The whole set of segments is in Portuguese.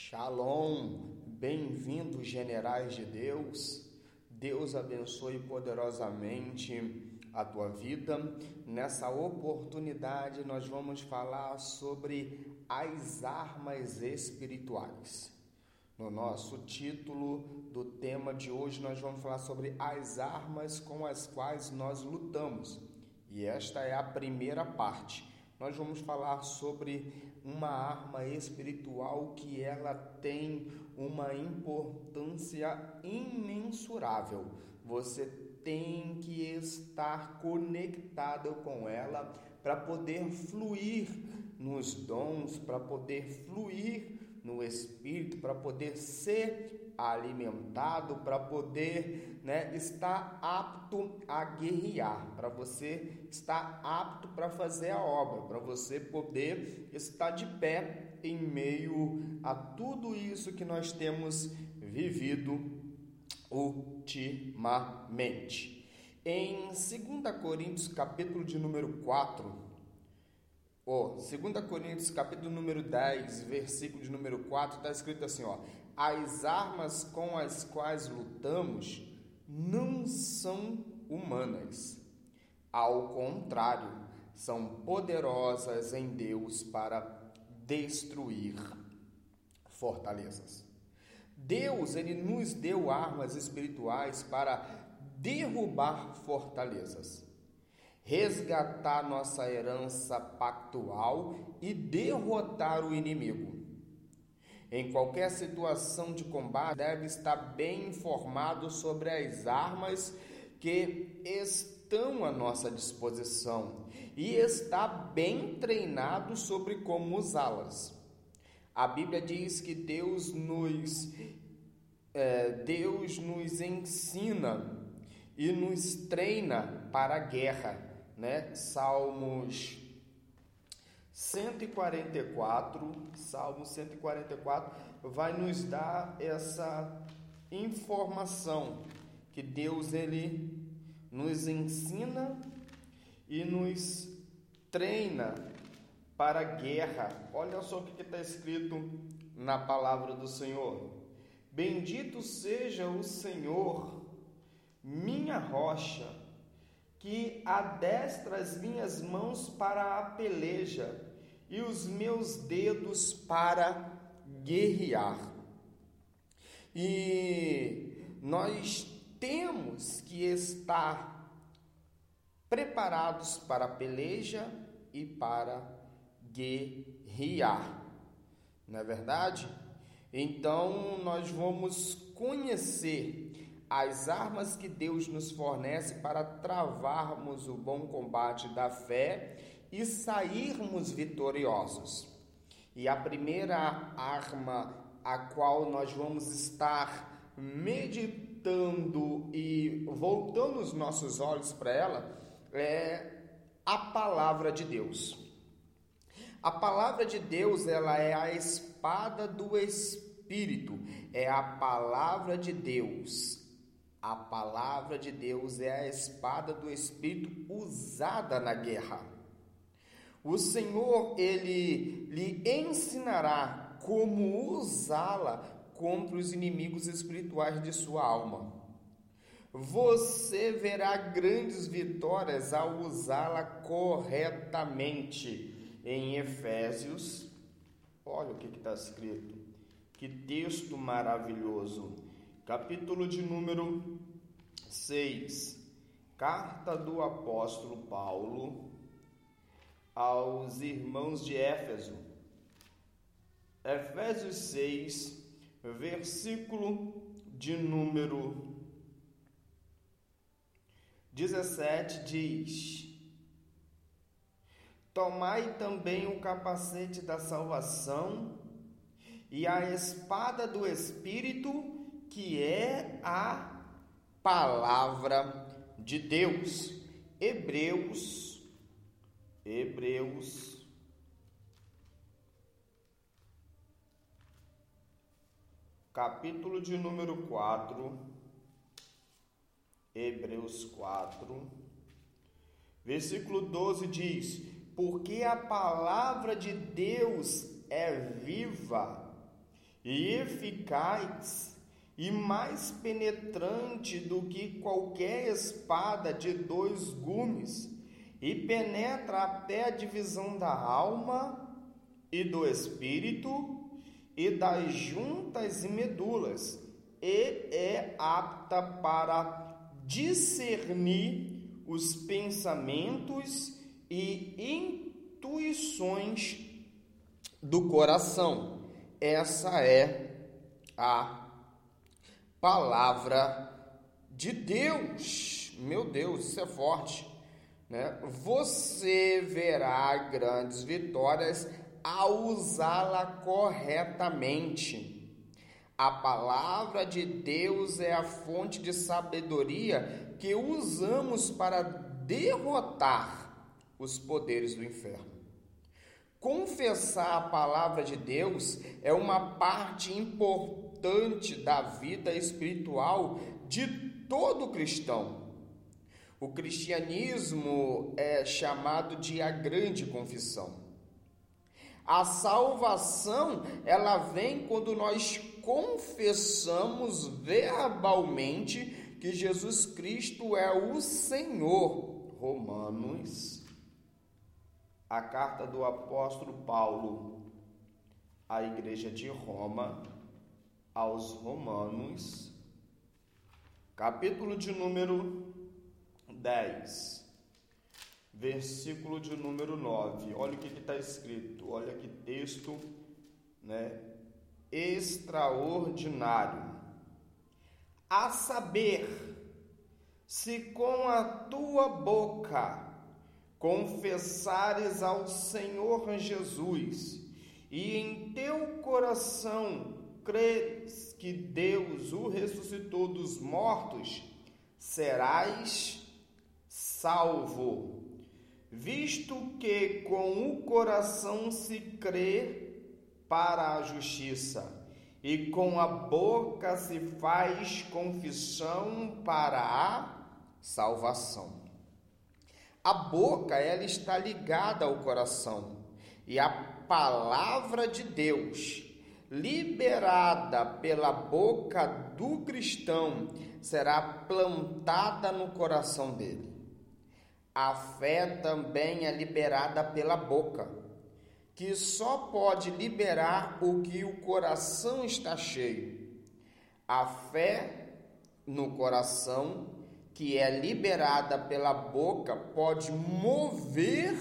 Shalom, bem-vindos, generais de Deus. Deus abençoe poderosamente a tua vida. Nessa oportunidade, nós vamos falar sobre as armas espirituais. No nosso título do tema de hoje, nós vamos falar sobre as armas com as quais nós lutamos. E esta é a primeira parte nós vamos falar sobre uma arma espiritual que ela tem uma importância imensurável. Você tem que estar conectado com ela para poder fluir nos dons, para poder fluir no espírito, para poder ser alimentado, para poder né, estar apto a guerrear, para você estar apto para fazer a obra, para você poder estar de pé em meio a tudo isso que nós temos vivido ultimamente. Em 2 Coríntios, capítulo de número 4, Ó, 2 Coríntios capítulo número 10, versículo de número 4, está escrito assim, ó: As armas com as quais lutamos não são humanas. Ao contrário, são poderosas em Deus para destruir fortalezas. Deus, ele nos deu armas espirituais para derrubar fortalezas resgatar nossa herança pactual e derrotar o inimigo. Em qualquer situação de combate, deve estar bem informado sobre as armas que estão à nossa disposição e está bem treinado sobre como usá-las. A Bíblia diz que Deus nos é, Deus nos ensina e nos treina para a guerra né? Salmos 144, Salmo 144 vai nos dar essa informação que Deus ele nos ensina e nos treina para a guerra. Olha só o que está escrito na palavra do Senhor. Bendito seja o Senhor, minha rocha que adestra as minhas mãos para a peleja e os meus dedos para guerrear. E nós temos que estar preparados para a peleja e para guerrear. Não é verdade? Então nós vamos conhecer as armas que Deus nos fornece para travarmos o bom combate da fé e sairmos vitoriosos. E a primeira arma a qual nós vamos estar meditando e voltando os nossos olhos para ela é a palavra de Deus. A palavra de Deus, ela é a espada do espírito, é a palavra de Deus a palavra de Deus é a espada do Espírito usada na guerra. O Senhor, ele lhe ensinará como usá-la contra os inimigos espirituais de sua alma. Você verá grandes vitórias ao usá-la corretamente. Em Efésios, olha o que está escrito. Que texto maravilhoso capítulo de número 6, carta do apóstolo Paulo aos irmãos de Éfeso. Efésios 6, versículo de número 17 diz: Tomai também o capacete da salvação e a espada do Espírito que é a palavra de Deus. Hebreus, Hebreus, capítulo de número 4, Hebreus 4, versículo 12 diz: Porque a palavra de Deus é viva e eficaz e mais penetrante do que qualquer espada de dois gumes, e penetra até a divisão da alma e do espírito e das juntas e medulas, e é apta para discernir os pensamentos e intuições do coração. Essa é a palavra de Deus. Meu Deus, isso é forte. Né? Você verá grandes vitórias ao usá-la corretamente. A palavra de Deus é a fonte de sabedoria que usamos para derrotar os poderes do inferno. Confessar a palavra de Deus é uma parte importante da vida espiritual de todo cristão. O cristianismo é chamado de a grande confissão. A salvação, ela vem quando nós confessamos verbalmente que Jesus Cristo é o Senhor. Romanos a carta do apóstolo Paulo à igreja de Roma, aos Romanos, capítulo de número 10, versículo de número 9. Olha o que está escrito, olha que texto né, extraordinário. A saber, se com a tua boca confessares ao Senhor Jesus e em teu coração creres que Deus o ressuscitou dos mortos, serás salvo. Visto que com o coração se crê para a justiça e com a boca se faz confissão para a salvação. A boca, ela está ligada ao coração. E a palavra de Deus, liberada pela boca do cristão, será plantada no coração dele. A fé também é liberada pela boca, que só pode liberar o que o coração está cheio. A fé no coração que é liberada pela boca pode mover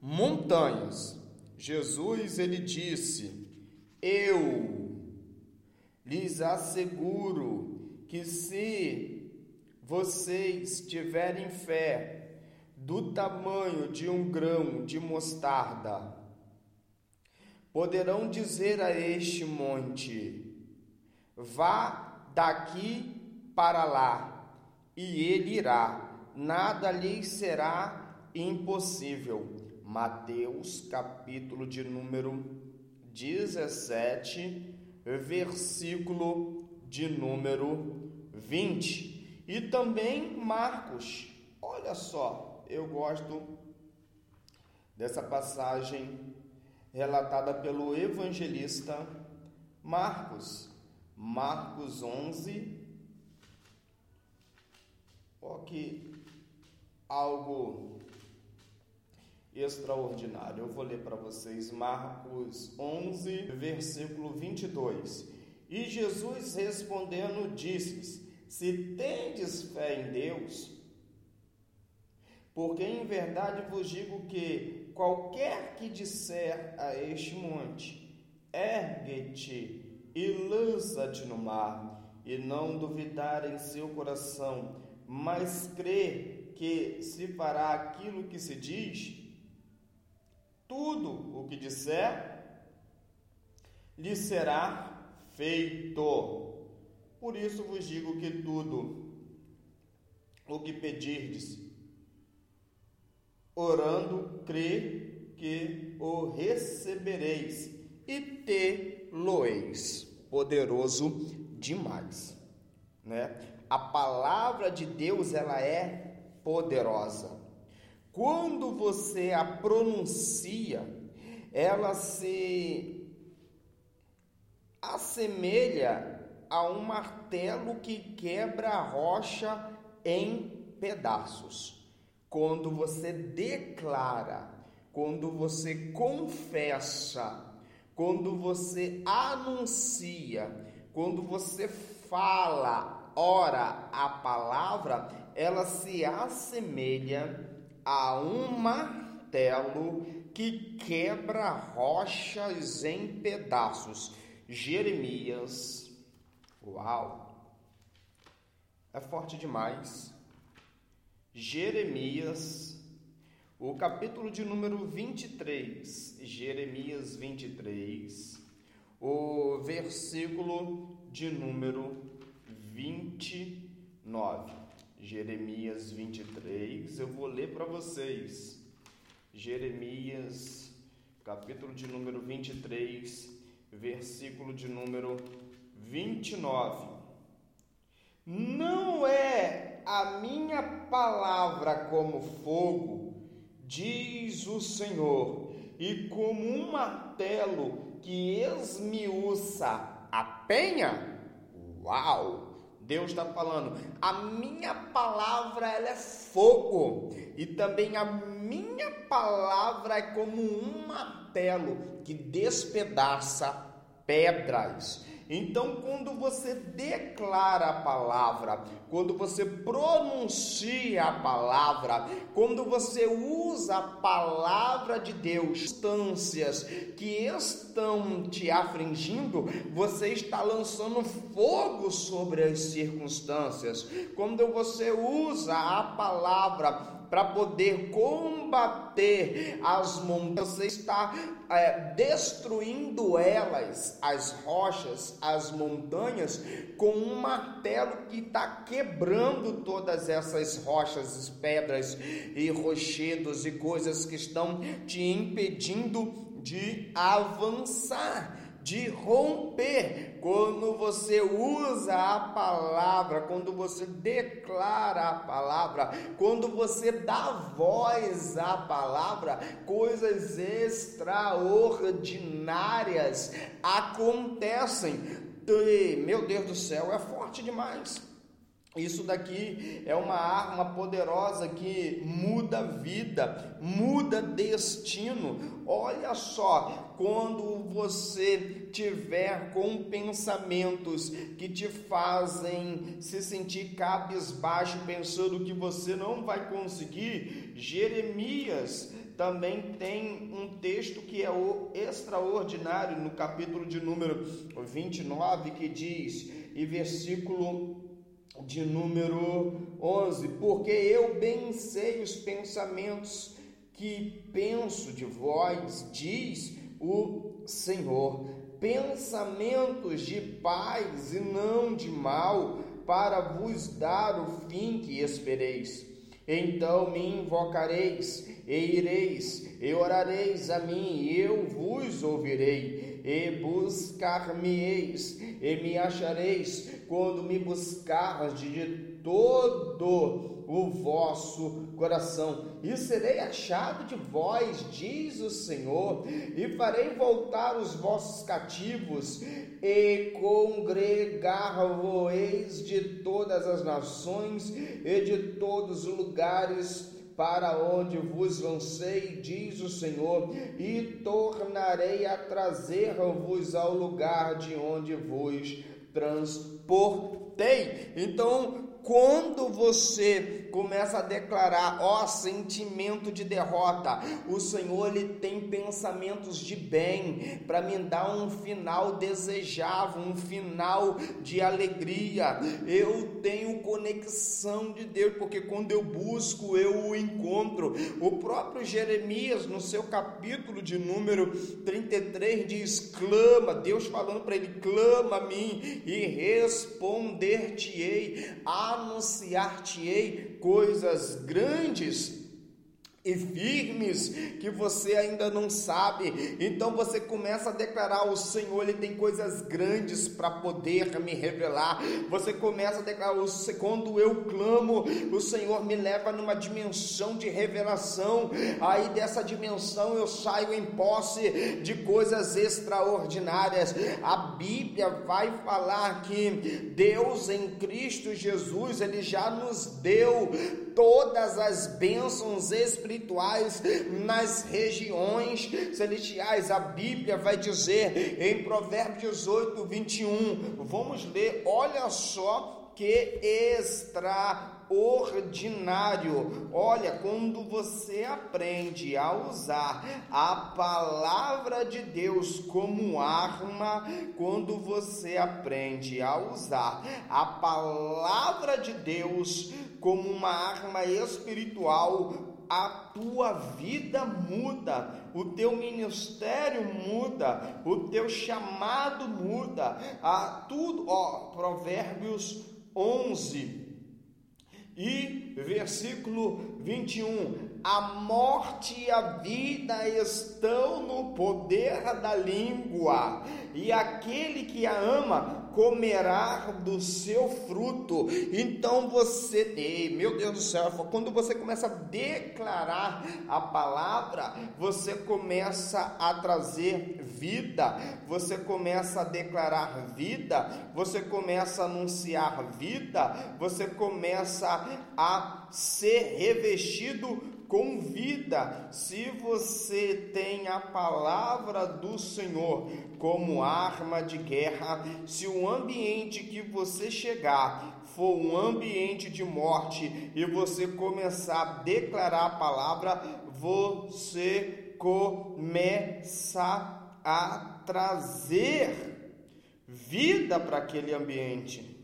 montanhas. Jesus ele disse: Eu lhes asseguro que se vocês tiverem fé do tamanho de um grão de mostarda, poderão dizer a este monte: Vá daqui para lá e ele irá, nada lhe será impossível. Mateus, capítulo de número 17, versículo de número 20. E também Marcos, olha só, eu gosto dessa passagem relatada pelo evangelista Marcos, Marcos 11, Ó que algo extraordinário. Eu vou ler para vocês Marcos 11, versículo 22. E Jesus respondendo disse Se tendes fé em Deus, porque em verdade vos digo que qualquer que disser a este monte, ergue-te e lança-te no mar, e não duvidar em seu coração, mas crê que se fará aquilo que se diz, tudo o que disser lhe será feito. Por isso vos digo que tudo o que pedirdes, orando, crê que o recebereis e te-lo-eis. Poderoso demais, né? a palavra de Deus ela é poderosa. Quando você a pronuncia, ela se assemelha a um martelo que quebra a rocha em pedaços. Quando você declara, quando você confessa, quando você anuncia, quando você fala, ora a palavra, ela se assemelha a um martelo que quebra rochas em pedaços. Jeremias, uau, é forte demais. Jeremias, o capítulo de número 23, Jeremias 23, o versículo de número 29. Jeremias 23, eu vou ler para vocês. Jeremias, capítulo de número 23, versículo de número 29. Não é a minha palavra como fogo, diz o Senhor, e como um martelo que esmiuça a penha. Uau! Deus está falando, a minha palavra ela é fogo e também a minha palavra é como um martelo que despedaça pedras. Então, quando você declara a palavra, quando você pronuncia a palavra, quando você usa a palavra de Deus, instâncias que estão te afligindo, você está lançando fogo sobre as circunstâncias. Quando você usa a palavra para poder combater as montanhas, você está é, destruindo elas, as rochas, as montanhas, com um martelo que está quebrando todas essas rochas, pedras e rochedos e coisas que estão te impedindo de avançar de romper. Quando você usa a palavra, quando você declara a palavra, quando você dá voz à palavra, coisas extraordinárias acontecem. Meu Deus do céu, é forte demais. Isso daqui é uma arma poderosa que muda vida, muda destino. Olha só, quando você tiver com pensamentos que te fazem se sentir cabisbaixo, pensando que você não vai conseguir, Jeremias também tem um texto que é o extraordinário no capítulo de número 29 que diz, e versículo de número 11, porque eu bem sei os pensamentos que penso de vós, diz o Senhor, pensamentos de paz e não de mal, para vos dar o fim que espereis. Então me invocareis, e ireis, e orareis a mim, e eu vos ouvirei, e buscar-me-eis, e me achareis, quando me buscardes de todo o vosso coração, e serei achado de vós, diz o Senhor, e farei voltar os vossos cativos, e congregar-vos de todas as nações e de todos os lugares para onde vos lancei, diz o Senhor, e tornarei a trazer-vos ao lugar de onde vos transportei. Então, quando você começa a declarar, ó, sentimento de derrota, o Senhor ele tem pensamentos de bem para me dar um final desejável, um final de alegria. Eu tenho conexão de Deus, porque quando eu busco, eu o encontro. O próprio Jeremias, no seu capítulo de número 33, diz: clama, Deus falando para ele: clama a mim e responder-te-ei. A anunciar-te-ei coisas grandes. E firmes que você ainda não sabe. Então você começa a declarar: o Senhor ele tem coisas grandes para poder me revelar. Você começa a declarar: quando eu clamo, o Senhor me leva numa dimensão de revelação. Aí dessa dimensão eu saio em posse de coisas extraordinárias. A Bíblia vai falar que Deus em Cristo Jesus ele já nos deu todas as bênçãos espirituais nas regiões celestiais. A Bíblia vai dizer em Provérbios 18, 21. Vamos ler, olha só que extraordinário. Olha, quando você aprende a usar a palavra de Deus como arma, quando você aprende a usar a palavra de Deus como uma arma espiritual, a tua vida muda, o teu ministério muda, o teu chamado muda, a tudo, ó, Provérbios 11 e versículo 21, a morte e a vida estão no poder da língua, e aquele que a ama comerá do seu fruto. Então você, ei, meu Deus do céu, quando você começa a declarar a palavra, você começa a trazer vida, você começa a declarar vida, você começa a anunciar vida, você começa a ser revestido com vida, se você tem a palavra do Senhor como arma de guerra, se o ambiente que você chegar for um ambiente de morte e você começar a declarar a palavra, você começa a trazer vida para aquele ambiente.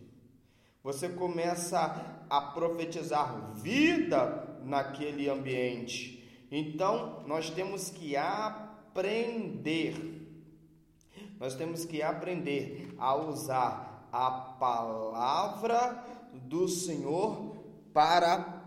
Você começa a profetizar vida naquele ambiente. Então, nós temos que aprender, nós temos que aprender a usar a palavra do Senhor para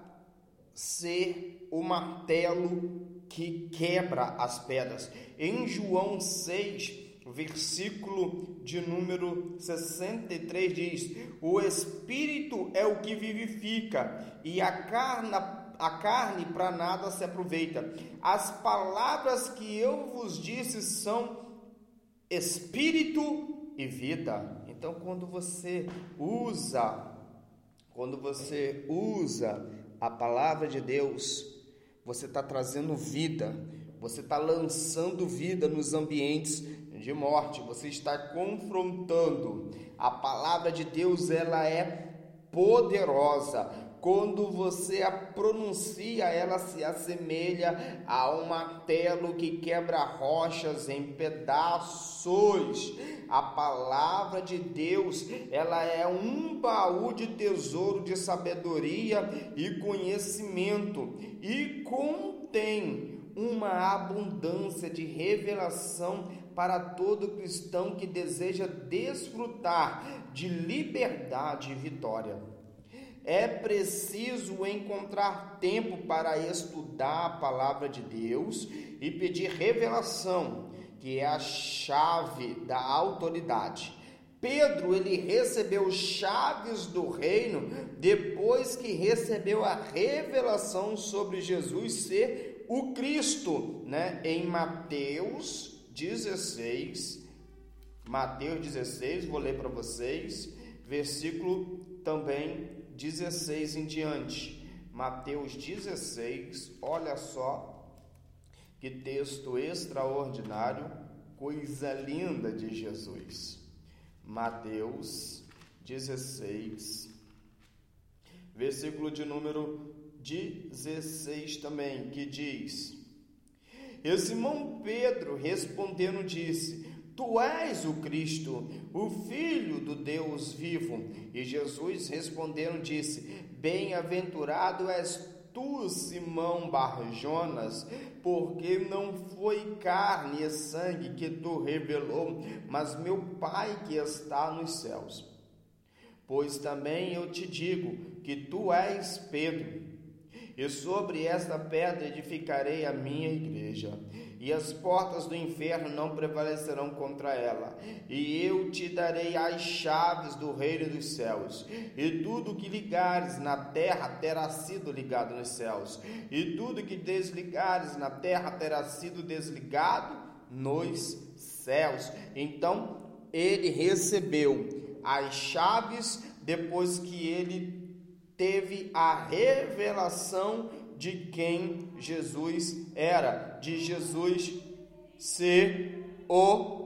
ser o martelo que quebra as pedras. Em João 6, versículo de número 63 diz: O espírito é o que vivifica, e a carne a carne para nada se aproveita. As palavras que eu vos disse são espírito e vida. Então, quando você usa, quando você usa a palavra de Deus, você está trazendo vida, você está lançando vida nos ambientes de morte, você está confrontando. A palavra de Deus, ela é poderosa quando você a pronuncia, ela se assemelha a um martelo que quebra rochas em pedaços. A palavra de Deus, ela é um baú de tesouro de sabedoria e conhecimento e contém uma abundância de revelação para todo cristão que deseja desfrutar de liberdade e vitória. É preciso encontrar tempo para estudar a palavra de Deus e pedir revelação, que é a chave da autoridade. Pedro, ele recebeu chaves do reino depois que recebeu a revelação sobre Jesus ser o Cristo, né? Em Mateus 16, Mateus 16, vou ler para vocês, versículo também 16 em diante. Mateus 16, olha só que texto extraordinário, coisa linda de Jesus. Mateus 16, versículo de número 16 também, que diz: E Simão Pedro respondendo disse: Tu és o Cristo, o Filho do Deus vivo. E Jesus respondendo disse: Bem-aventurado és tu, Simão Barjonas, porque não foi carne e sangue que tu revelou, mas meu Pai que está nos céus. Pois também eu te digo que tu és Pedro, e sobre esta pedra edificarei a minha igreja, e as portas do inferno não prevalecerão contra ela. E eu te darei as chaves do reino dos céus, e tudo que ligares na terra terá sido ligado nos céus, e tudo que desligares na terra terá sido desligado nos céus. Então ele recebeu as chaves depois que ele teve a revelação de quem Jesus era, de Jesus ser o